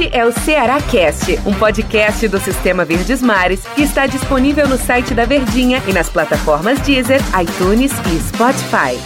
Este é o Ceará Cast, um podcast do Sistema Verdes Mares que está disponível no site da Verdinha e nas plataformas Deezer, iTunes e Spotify.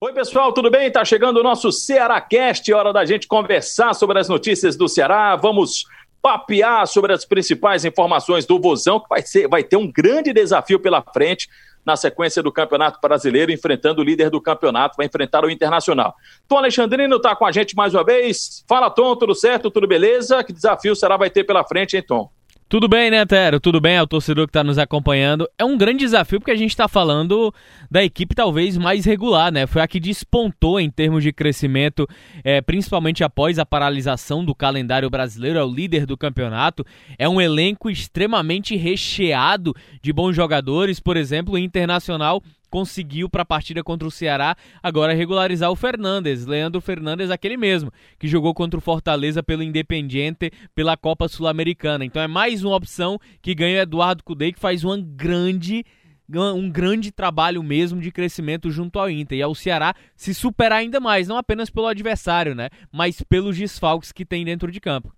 Oi, pessoal, tudo bem? Tá chegando o nosso Ceará Cast, hora da gente conversar sobre as notícias do Ceará. Vamos papear sobre as principais informações do Vozão, que vai, ser, vai ter um grande desafio pela frente na sequência do Campeonato Brasileiro, enfrentando o líder do campeonato, vai enfrentar o Internacional. Tom Alexandrino está com a gente mais uma vez. Fala, Tom, tudo certo? Tudo beleza? Que desafio será vai ter pela frente, hein, Tom? Tudo bem, né, Tero? Tudo bem ao torcedor que está nos acompanhando. É um grande desafio porque a gente está falando da equipe talvez mais regular, né? Foi a que despontou em termos de crescimento, é, principalmente após a paralisação do calendário brasileiro. É o líder do campeonato. É um elenco extremamente recheado de bons jogadores. Por exemplo, o Internacional conseguiu para a partida contra o Ceará agora regularizar o Fernandes, Leandro Fernandes, aquele mesmo, que jogou contra o Fortaleza pelo Independiente pela Copa Sul-Americana. Então é mais uma opção que ganha o Eduardo Cudê, que faz uma grande um grande trabalho mesmo de crescimento junto ao Inter e ao Ceará se superar ainda mais, não apenas pelo adversário, né, mas pelos desfalques que tem dentro de campo.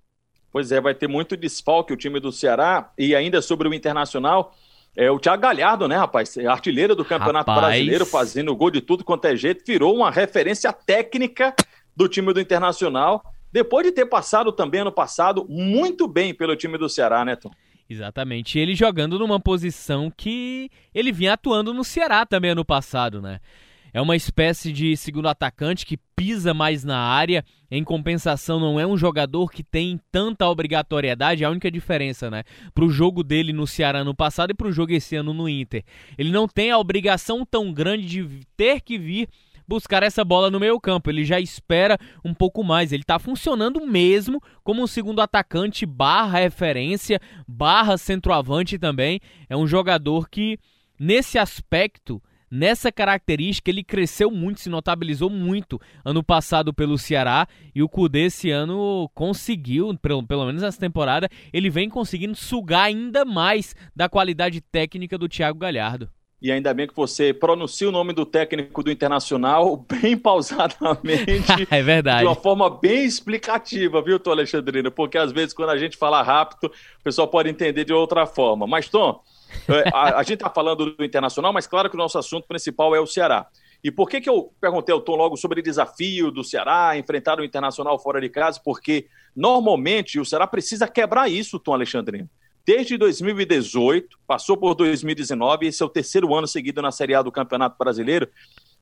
Pois é, vai ter muito desfalque o time do Ceará e ainda sobre o Internacional, é, o Thiago Galhardo, né, rapaz? Artilheiro do Campeonato rapaz. Brasileiro, fazendo gol de tudo quanto é jeito, virou uma referência técnica do time do Internacional, depois de ter passado também ano passado muito bem pelo time do Ceará, né, Tom? Exatamente. Ele jogando numa posição que ele vinha atuando no Ceará também ano passado, né? É uma espécie de segundo atacante que pisa mais na área. Em compensação, não é um jogador que tem tanta obrigatoriedade. É a única diferença, né? Pro jogo dele no Ceará no passado e pro jogo esse ano no Inter. Ele não tem a obrigação tão grande de ter que vir buscar essa bola no meio campo. Ele já espera um pouco mais. Ele está funcionando mesmo como um segundo atacante barra referência, barra centroavante também. É um jogador que, nesse aspecto, Nessa característica, ele cresceu muito, se notabilizou muito ano passado pelo Ceará e o Cudê esse ano conseguiu, pelo, pelo menos nessa temporada, ele vem conseguindo sugar ainda mais da qualidade técnica do Thiago Galhardo. E ainda bem que você pronuncia o nome do técnico do Internacional bem pausadamente. é verdade. De uma forma bem explicativa, viu, Tom Alexandrino? Porque às vezes quando a gente fala rápido, o pessoal pode entender de outra forma. Mas, Tom, a, a gente está falando do Internacional, mas claro que o nosso assunto principal é o Ceará. E por que, que eu perguntei ao Tom logo sobre o desafio do Ceará, enfrentar o Internacional fora de casa? Porque normalmente o Ceará precisa quebrar isso, Tom Alexandrino. Desde 2018, passou por 2019, esse é o terceiro ano seguido na Série A do Campeonato Brasileiro.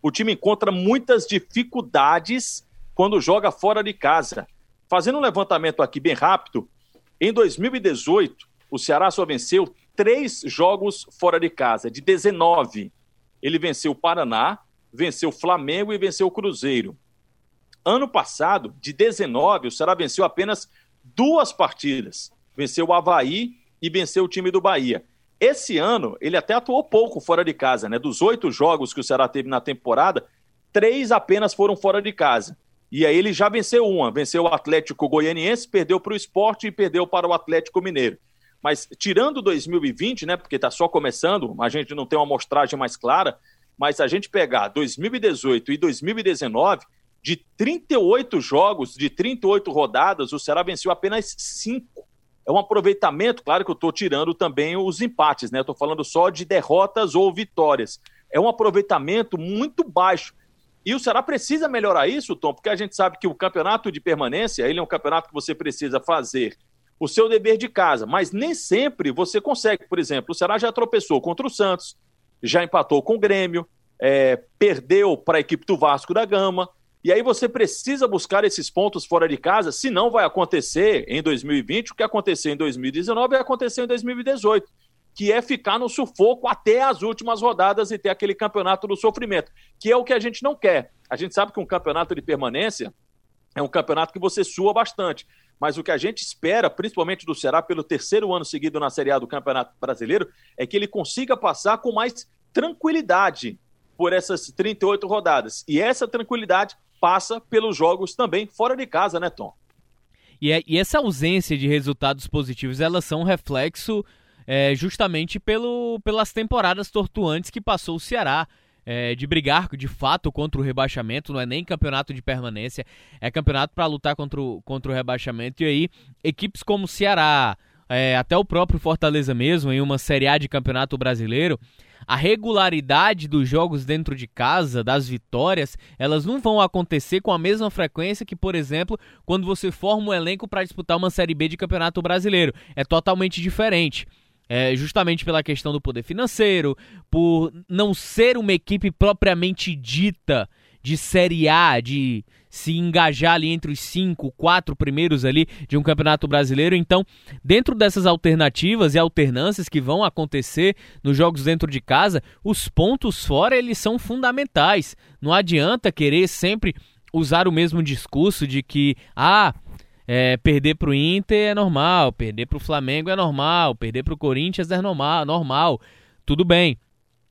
O time encontra muitas dificuldades quando joga fora de casa. Fazendo um levantamento aqui bem rápido, em 2018, o Ceará só venceu três jogos fora de casa, de 19. Ele venceu o Paraná, venceu o Flamengo e venceu o Cruzeiro. Ano passado, de 19, o Ceará venceu apenas duas partidas. Venceu o Havaí e venceu o time do Bahia. Esse ano, ele até atuou pouco fora de casa, né? Dos oito jogos que o Ceará teve na temporada, três apenas foram fora de casa. E aí ele já venceu uma. Venceu o Atlético Goianiense, perdeu para o esporte e perdeu para o Atlético Mineiro. Mas tirando 2020, né, porque está só começando, a gente não tem uma amostragem mais clara, mas a gente pegar 2018 e 2019, de 38 jogos, de 38 rodadas, o Ceará venceu apenas 5. É um aproveitamento, claro que eu estou tirando também os empates, né? Estou falando só de derrotas ou vitórias. É um aproveitamento muito baixo. E o Ceará precisa melhorar isso, Tom, porque a gente sabe que o campeonato de permanência, ele é um campeonato que você precisa fazer o seu dever de casa, mas nem sempre você consegue. Por exemplo, o Ceará já tropeçou contra o Santos, já empatou com o Grêmio, é, perdeu para a equipe do Vasco da Gama, e aí você precisa buscar esses pontos fora de casa, senão vai acontecer em 2020 o que aconteceu em 2019 vai acontecer em 2018, que é ficar no sufoco até as últimas rodadas e ter aquele campeonato do sofrimento, que é o que a gente não quer. A gente sabe que um campeonato de permanência é um campeonato que você sua bastante mas o que a gente espera, principalmente do Ceará, pelo terceiro ano seguido na Série A do Campeonato Brasileiro, é que ele consiga passar com mais tranquilidade por essas 38 rodadas. E essa tranquilidade passa pelos jogos também fora de casa, né, Tom? E, é, e essa ausência de resultados positivos, elas são um reflexo é, justamente pelo, pelas temporadas tortuantes que passou o Ceará. É, de brigar de fato contra o rebaixamento, não é nem campeonato de permanência, é campeonato para lutar contra o, contra o rebaixamento. E aí, equipes como Ceará, é, até o próprio Fortaleza mesmo, em uma Série A de campeonato brasileiro, a regularidade dos jogos dentro de casa, das vitórias, elas não vão acontecer com a mesma frequência que, por exemplo, quando você forma um elenco para disputar uma Série B de Campeonato Brasileiro. É totalmente diferente. É, justamente pela questão do poder financeiro, por não ser uma equipe propriamente dita de Série A, de se engajar ali entre os cinco, quatro primeiros ali de um campeonato brasileiro. Então, dentro dessas alternativas e alternâncias que vão acontecer nos jogos dentro de casa, os pontos fora eles são fundamentais. Não adianta querer sempre usar o mesmo discurso de que ah é, perder para o Inter é normal, perder para o Flamengo é normal, perder para o Corinthians é normal, normal. Tudo bem.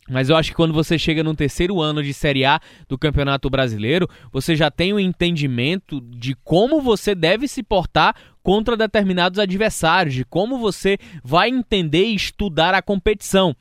Mas eu acho que quando você chega no terceiro ano de Série A do Campeonato Brasileiro, você já tem um entendimento de como você deve se portar contra determinados adversários, de como você vai entender e estudar a competição.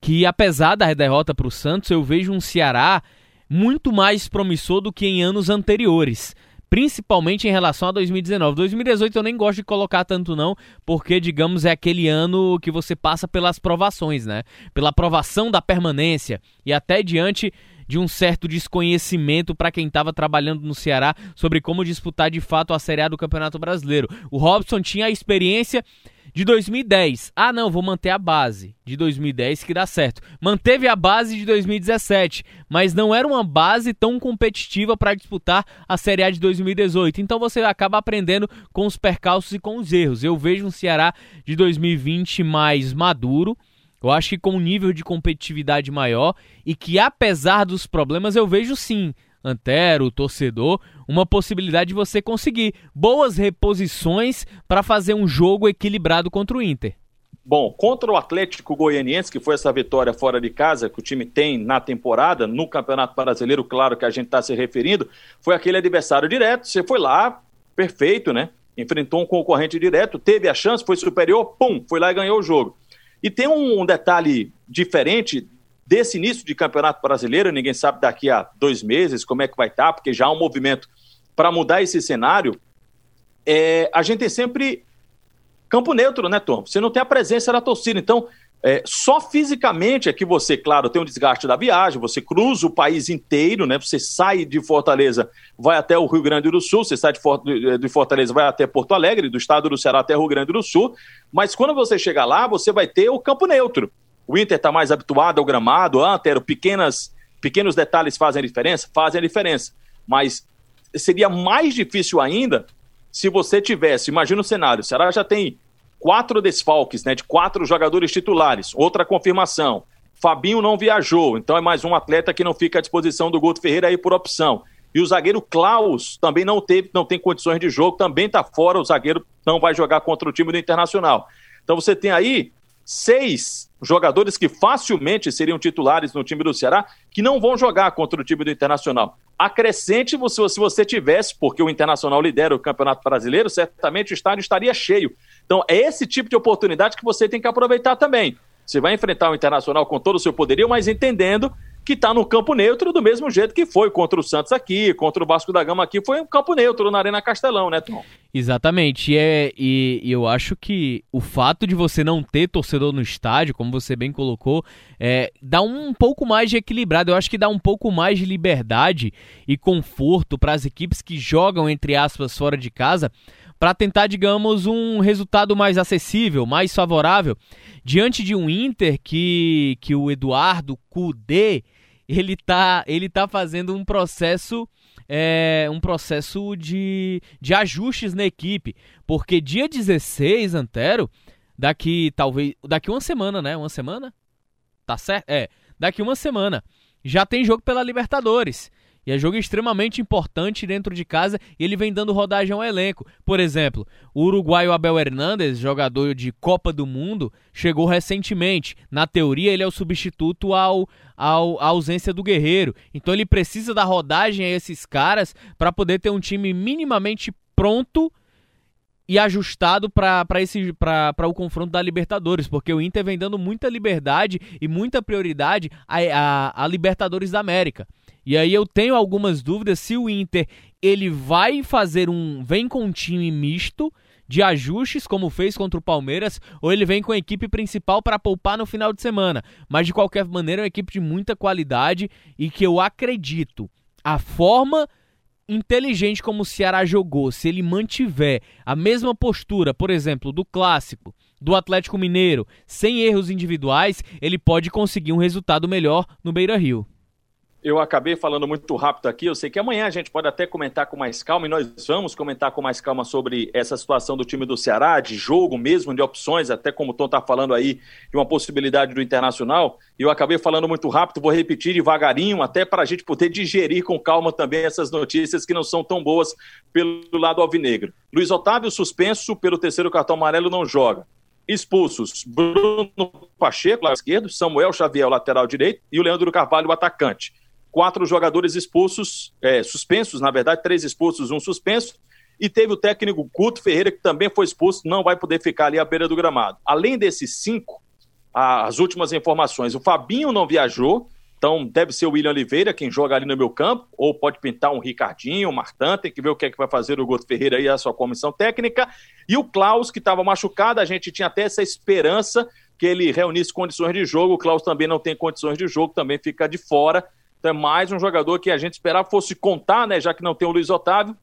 Que apesar da derrota para o Santos, eu vejo um Ceará muito mais promissor do que em anos anteriores principalmente em relação a 2019. 2018 eu nem gosto de colocar tanto não, porque digamos é aquele ano que você passa pelas provações, né? Pela aprovação da permanência e até diante de um certo desconhecimento para quem estava trabalhando no Ceará sobre como disputar de fato a Série A do Campeonato Brasileiro. O Robson tinha a experiência de 2010. Ah, não, vou manter a base de 2010 que dá certo. Manteve a base de 2017, mas não era uma base tão competitiva para disputar a Série A de 2018. Então você acaba aprendendo com os percalços e com os erros. Eu vejo um Ceará de 2020 mais maduro. Eu acho que com um nível de competitividade maior e que apesar dos problemas eu vejo sim Antero, torcedor, uma possibilidade de você conseguir boas reposições para fazer um jogo equilibrado contra o Inter. Bom, contra o Atlético Goianiense, que foi essa vitória fora de casa que o time tem na temporada, no Campeonato Brasileiro, claro que a gente está se referindo, foi aquele adversário direto. Você foi lá, perfeito, né? Enfrentou um concorrente direto, teve a chance, foi superior, pum, foi lá e ganhou o jogo. E tem um detalhe diferente desse início de campeonato brasileiro, ninguém sabe daqui a dois meses como é que vai estar, tá, porque já há um movimento para mudar esse cenário. É, a gente tem sempre campo neutro, né, Tom? Você não tem a presença da torcida, então é, só fisicamente é que você, claro, tem um desgaste da viagem, você cruza o país inteiro, né? Você sai de Fortaleza, vai até o Rio Grande do Sul, você sai de Fortaleza, vai até Porto Alegre, do estado do Ceará até o Rio Grande do Sul, mas quando você chegar lá, você vai ter o campo neutro. O Inter está mais habituado ao gramado, Antero, pequenas, pequenos detalhes fazem diferença? Fazem diferença. Mas seria mais difícil ainda se você tivesse, imagina o cenário, o Ceará já tem quatro desfalques, né, de quatro jogadores titulares, outra confirmação. Fabinho não viajou, então é mais um atleta que não fica à disposição do Guto Ferreira aí por opção. E o zagueiro Klaus também não teve, não tem condições de jogo, também está fora, o zagueiro não vai jogar contra o time do Internacional. Então você tem aí seis jogadores que facilmente seriam titulares no time do Ceará, que não vão jogar contra o time do Internacional. Acrescente se você tivesse, porque o Internacional lidera o Campeonato Brasileiro, certamente o estádio estaria cheio. Então, é esse tipo de oportunidade que você tem que aproveitar também. Você vai enfrentar o Internacional com todo o seu poderio, mas entendendo que está no campo neutro do mesmo jeito que foi contra o Santos aqui, contra o Vasco da Gama aqui, foi um campo neutro na Arena Castelão, né, Tom? Exatamente, e, é, e, e, eu acho que o fato de você não ter torcedor no estádio, como você bem colocou, é, dá um pouco mais de equilibrado, eu acho que dá um pouco mais de liberdade e conforto para as equipes que jogam, entre aspas, fora de casa, para tentar, digamos, um resultado mais acessível, mais favorável, diante de um Inter que, que o Eduardo Cudê, ele tá, ele tá fazendo um processo é, um processo de, de ajustes na equipe, porque dia 16, Antero, daqui talvez, daqui uma semana, né? Uma semana? Tá certo? É, daqui uma semana já tem jogo pela Libertadores. E é jogo extremamente importante dentro de casa e ele vem dando rodagem ao elenco. Por exemplo, o uruguaio Abel Hernandes, jogador de Copa do Mundo, chegou recentemente. Na teoria, ele é o substituto ao, ao à ausência do Guerreiro. Então ele precisa dar rodagem a esses caras para poder ter um time minimamente pronto e ajustado para o confronto da Libertadores, porque o Inter vem dando muita liberdade e muita prioridade a, a, a, Libertadores da América. E aí eu tenho algumas dúvidas se o Inter ele vai fazer um vem com um time misto de ajustes como fez contra o Palmeiras ou ele vem com a equipe principal para poupar no final de semana. Mas de qualquer maneira é uma equipe de muita qualidade e que eu acredito a forma inteligente como o Ceará jogou, se ele mantiver a mesma postura, por exemplo, do clássico, do Atlético Mineiro, sem erros individuais, ele pode conseguir um resultado melhor no Beira-Rio. Eu acabei falando muito rápido aqui. Eu sei que amanhã a gente pode até comentar com mais calma, e nós vamos comentar com mais calma sobre essa situação do time do Ceará, de jogo mesmo, de opções, até como o Tom está falando aí, de uma possibilidade do Internacional. Eu acabei falando muito rápido, vou repetir devagarinho, até para a gente poder digerir com calma também essas notícias que não são tão boas pelo lado alvinegro. Luiz Otávio, suspenso pelo terceiro cartão amarelo, não joga expulsos Bruno Pacheco, lado esquerdo, Samuel Xavier, lateral direito, e o Leandro Carvalho, atacante quatro jogadores expulsos, é, suspensos, na verdade, três expulsos, um suspenso, e teve o técnico Couto Ferreira, que também foi expulso, não vai poder ficar ali à beira do gramado. Além desses cinco, as últimas informações, o Fabinho não viajou, então deve ser o William Oliveira quem joga ali no meu campo, ou pode pintar um Ricardinho, um Martan, tem que ver o que é que vai fazer o Couto Ferreira e a sua comissão técnica, e o Klaus, que estava machucado, a gente tinha até essa esperança que ele reunisse condições de jogo, o Klaus também não tem condições de jogo, também fica de fora, então é mais um jogador que a gente esperava fosse contar, né? Já que não tem o Luiz Otávio.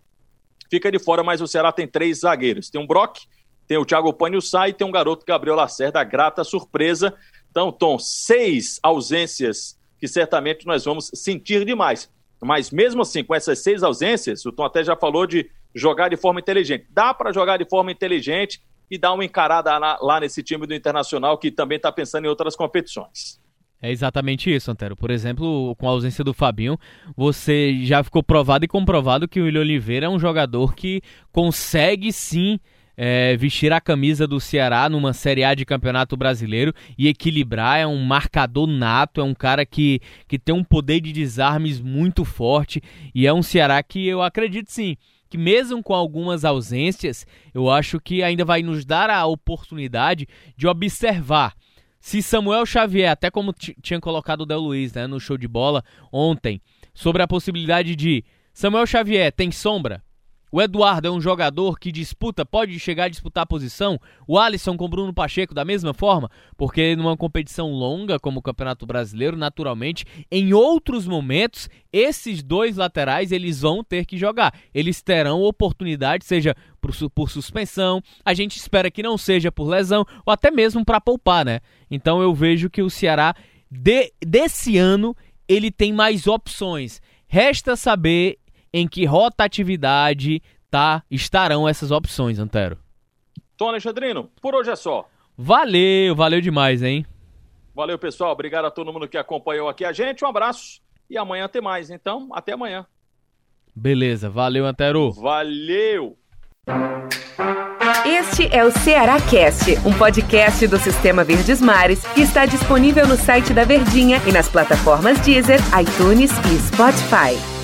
Fica de fora, mas o Ceará tem três zagueiros. Tem o Brock, tem o Thiago Panho Sai e tem um garoto Gabriel Lacerda, grata surpresa. Então, Tom, seis ausências que certamente nós vamos sentir demais. Mas mesmo assim, com essas seis ausências, o Tom até já falou de jogar de forma inteligente. Dá para jogar de forma inteligente e dar uma encarada lá nesse time do Internacional que também está pensando em outras competições. É exatamente isso, Antero. Por exemplo, com a ausência do Fabinho, você já ficou provado e comprovado que o William Oliveira é um jogador que consegue sim é, vestir a camisa do Ceará numa Série A de Campeonato Brasileiro e equilibrar. É um marcador nato, é um cara que, que tem um poder de desarmes muito forte e é um Ceará que eu acredito sim que mesmo com algumas ausências, eu acho que ainda vai nos dar a oportunidade de observar se Samuel Xavier, até como tinha colocado o Del Luiz né, no show de bola ontem, sobre a possibilidade de Samuel Xavier tem sombra, o Eduardo é um jogador que disputa, pode chegar a disputar a posição. O Alisson com o Bruno Pacheco da mesma forma, porque numa competição longa como o Campeonato Brasileiro, naturalmente, em outros momentos, esses dois laterais eles vão ter que jogar. Eles terão oportunidade, seja por, por suspensão, a gente espera que não seja por lesão ou até mesmo para poupar, né? Então eu vejo que o Ceará de, desse ano ele tem mais opções. Resta saber em que rotatividade tá, estarão essas opções, Antero. Tom Alexandrino, por hoje é só. Valeu, valeu demais, hein? Valeu, pessoal. Obrigado a todo mundo que acompanhou aqui a gente. Um abraço e amanhã tem mais. Então, até amanhã. Beleza, valeu, Antero. Valeu! Este é o Ceará Cast, um podcast do Sistema Verdes Mares que está disponível no site da Verdinha e nas plataformas Deezer, iTunes e Spotify.